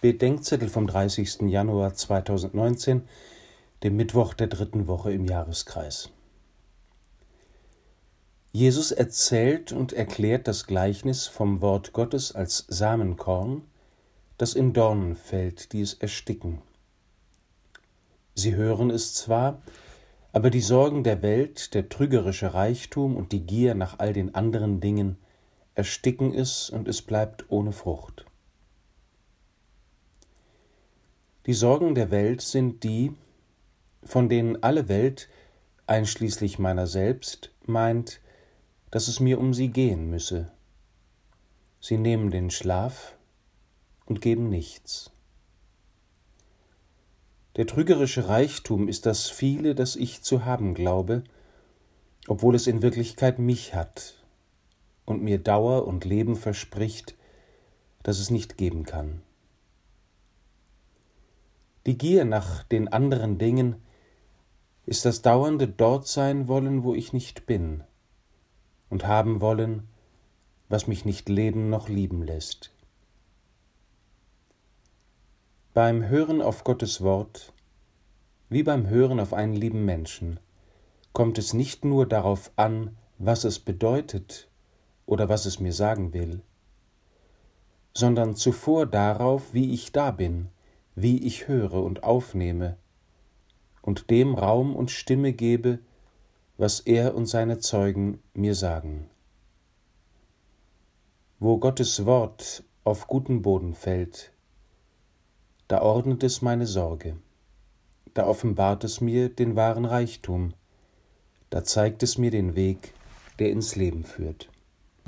Bedenkzettel vom 30. Januar 2019, dem Mittwoch der dritten Woche im Jahreskreis. Jesus erzählt und erklärt das Gleichnis vom Wort Gottes als Samenkorn, das in Dornen fällt, die es ersticken. Sie hören es zwar, aber die Sorgen der Welt, der trügerische Reichtum und die Gier nach all den anderen Dingen ersticken es und es bleibt ohne Frucht. Die Sorgen der Welt sind die, von denen alle Welt, einschließlich meiner selbst, meint, dass es mir um sie gehen müsse. Sie nehmen den Schlaf und geben nichts. Der trügerische Reichtum ist das viele, das ich zu haben glaube, obwohl es in Wirklichkeit mich hat und mir Dauer und Leben verspricht, das es nicht geben kann. Die Gier nach den anderen Dingen ist das dauernde dort sein wollen, wo ich nicht bin, und haben wollen, was mich nicht leben noch lieben lässt. Beim Hören auf Gottes Wort, wie beim Hören auf einen lieben Menschen, kommt es nicht nur darauf an, was es bedeutet oder was es mir sagen will, sondern zuvor darauf, wie ich da bin, wie ich höre und aufnehme und dem Raum und Stimme gebe, was er und seine Zeugen mir sagen. Wo Gottes Wort auf guten Boden fällt, da ordnet es meine Sorge, da offenbart es mir den wahren Reichtum, da zeigt es mir den Weg, der ins Leben führt.